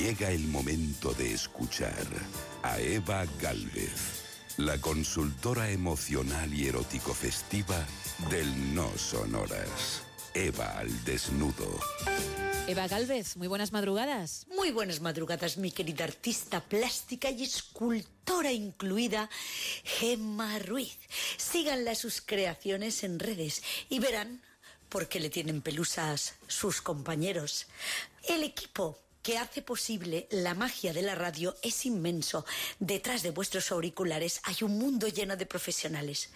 Llega el momento de escuchar a Eva Galvez, la consultora emocional y erótico festiva del No Sonoras. Eva al desnudo. Eva Galvez, muy buenas madrugadas. Muy buenas madrugadas, mi querida artista plástica y escultora incluida, Gemma Ruiz. Síganla sus creaciones en redes y verán por qué le tienen pelusas sus compañeros. El equipo que hace posible la magia de la radio es inmenso. Detrás de vuestros auriculares hay un mundo lleno de profesionales.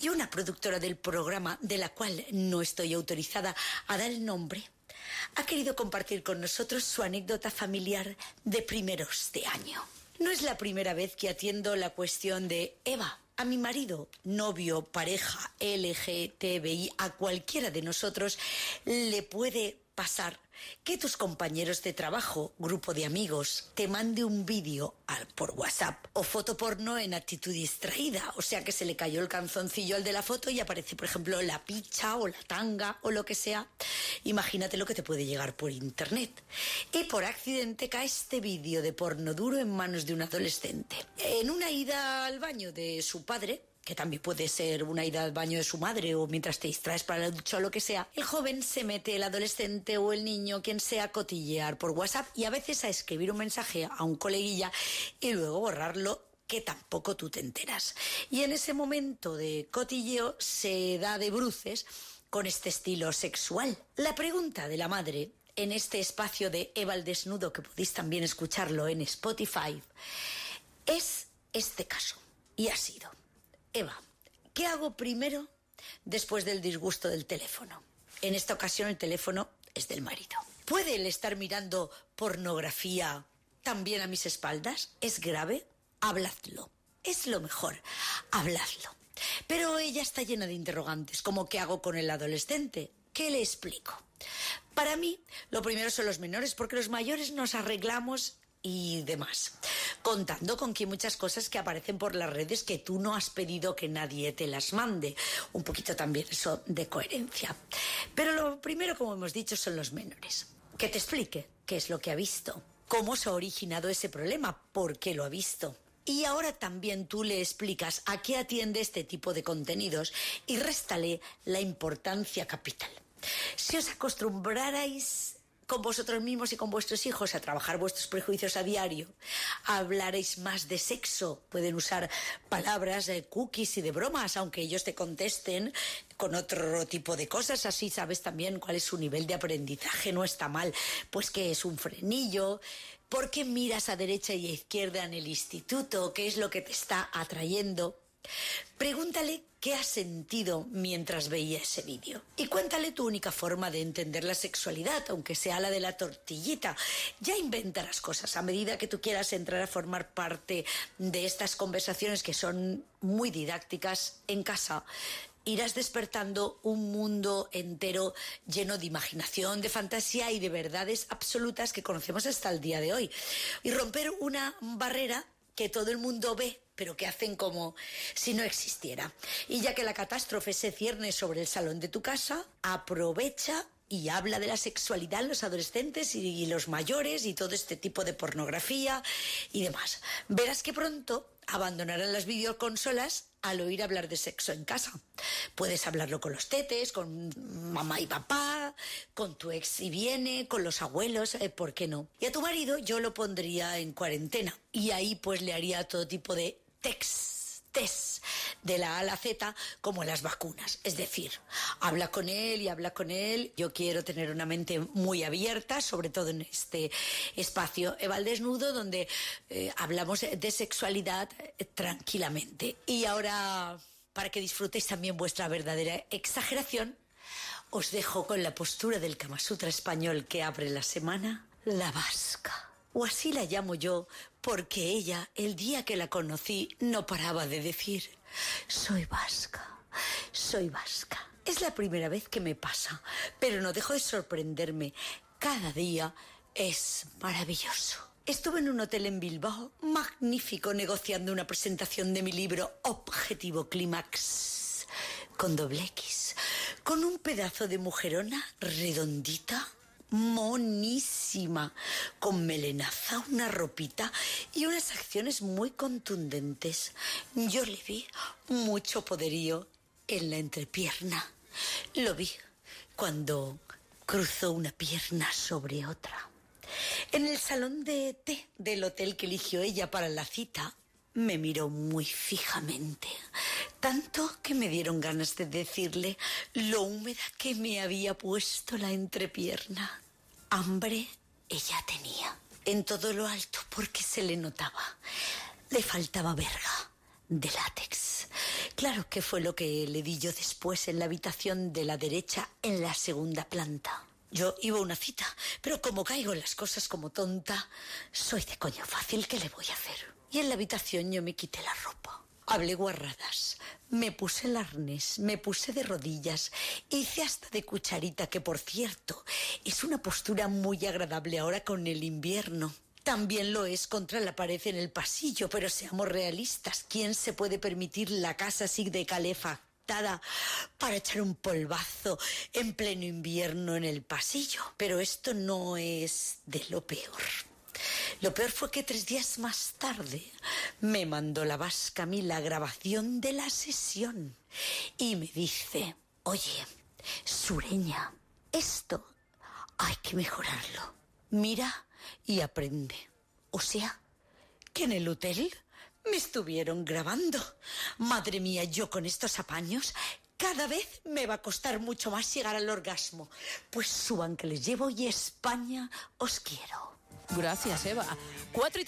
Y una productora del programa, de la cual no estoy autorizada a dar el nombre, ha querido compartir con nosotros su anécdota familiar de primeros de año. No es la primera vez que atiendo la cuestión de Eva. A mi marido, novio, pareja, LGTBI, a cualquiera de nosotros le puede pasar que tus compañeros de trabajo, grupo de amigos, te mande un vídeo por WhatsApp o foto porno en actitud distraída, o sea que se le cayó el canzoncillo al de la foto y aparece, por ejemplo, la picha o la tanga o lo que sea. Imagínate lo que te puede llegar por internet. Y por accidente cae este vídeo de porno duro en manos de un adolescente. En una ida al baño de su padre, que también puede ser una ida al baño de su madre o mientras te distraes para la ducha o lo que sea, el joven se mete, el adolescente o el niño, quien sea, a cotillear por WhatsApp y a veces a escribir un mensaje a un coleguilla y luego borrarlo que tampoco tú te enteras. Y en ese momento de cotilleo se da de bruces con este estilo sexual. La pregunta de la madre en este espacio de Eva al desnudo, que podéis también escucharlo en Spotify, es este caso. Y ha sido, Eva, ¿qué hago primero después del disgusto del teléfono? En esta ocasión el teléfono es del marido. ¿Puede él estar mirando pornografía también a mis espaldas? ¿Es grave? Habladlo. Es lo mejor. Habladlo. Pero ella está llena de interrogantes, como qué hago con el adolescente. ¿Qué le explico? Para mí, lo primero son los menores, porque los mayores nos arreglamos y demás. Contando con que muchas cosas que aparecen por las redes que tú no has pedido que nadie te las mande. Un poquito también eso de coherencia. Pero lo primero, como hemos dicho, son los menores. Que te explique qué es lo que ha visto, cómo se ha originado ese problema, por qué lo ha visto. Y ahora también tú le explicas a qué atiende este tipo de contenidos y réstale la importancia capital. Si os acostumbrarais con vosotros mismos y con vuestros hijos a trabajar vuestros prejuicios a diario, hablaréis más de sexo, pueden usar palabras de cookies y de bromas, aunque ellos te contesten con otro tipo de cosas, así sabes también cuál es su nivel de aprendizaje, no está mal, pues que es un frenillo, ¿por qué miras a derecha y a izquierda en el instituto? ¿Qué es lo que te está atrayendo? Pregúntale qué ha sentido mientras veía ese vídeo. Y cuéntale tu única forma de entender la sexualidad, aunque sea la de la tortillita. Ya inventarás cosas a medida que tú quieras entrar a formar parte de estas conversaciones que son muy didácticas en casa irás despertando un mundo entero lleno de imaginación, de fantasía y de verdades absolutas que conocemos hasta el día de hoy. Y romper una barrera que todo el mundo ve, pero que hacen como si no existiera. Y ya que la catástrofe se cierne sobre el salón de tu casa, aprovecha y habla de la sexualidad en los adolescentes y los mayores y todo este tipo de pornografía y demás. Verás que pronto abandonarán las videoconsolas al oír hablar de sexo en casa. Puedes hablarlo con los tetes, con mamá y papá, con tu ex si viene, con los abuelos, eh, ¿por qué no? Y a tu marido yo lo pondría en cuarentena y ahí pues le haría todo tipo de text test de la A a la Z como las vacunas. Es decir, habla con él y habla con él. Yo quiero tener una mente muy abierta, sobre todo en este espacio Eva Desnudo, donde eh, hablamos de sexualidad tranquilamente. Y ahora, para que disfrutéis también vuestra verdadera exageración, os dejo con la postura del Kama Sutra español que abre la semana, la vasca o así la llamo yo, porque ella, el día que la conocí, no paraba de decir, soy vasca, soy vasca. Es la primera vez que me pasa, pero no dejo de sorprenderme. Cada día es maravilloso. Estuve en un hotel en Bilbao, magnífico, negociando una presentación de mi libro Objetivo Clímax, con doble X, con un pedazo de mujerona redondita monísima, con melenaza, una ropita y unas acciones muy contundentes. Yo le vi mucho poderío en la entrepierna. Lo vi cuando cruzó una pierna sobre otra. En el salón de té del hotel que eligió ella para la cita, me miró muy fijamente, tanto que me dieron ganas de decirle lo húmeda que me había puesto la entrepierna. Hambre ella tenía, en todo lo alto, porque se le notaba. Le faltaba verga de látex. Claro que fue lo que le di yo después en la habitación de la derecha en la segunda planta. Yo iba a una cita, pero como caigo en las cosas como tonta, soy de coño fácil, ¿qué le voy a hacer? Y en la habitación yo me quité la ropa. Hablé guarradas, me puse el arnés, me puse de rodillas, hice hasta de cucharita, que por cierto es una postura muy agradable ahora con el invierno. También lo es contra la pared en el pasillo, pero seamos realistas, ¿quién se puede permitir la casa así de calefactada para echar un polvazo en pleno invierno en el pasillo? Pero esto no es de lo peor. Lo peor fue que tres días más tarde me mandó la vasca a mí la grabación de la sesión y me dice, oye, sureña, esto hay que mejorarlo. Mira y aprende. O sea, que en el hotel me estuvieron grabando. Madre mía, yo con estos apaños cada vez me va a costar mucho más llegar al orgasmo. Pues suban que les llevo y España os quiero. Gracias, Eva. 4 y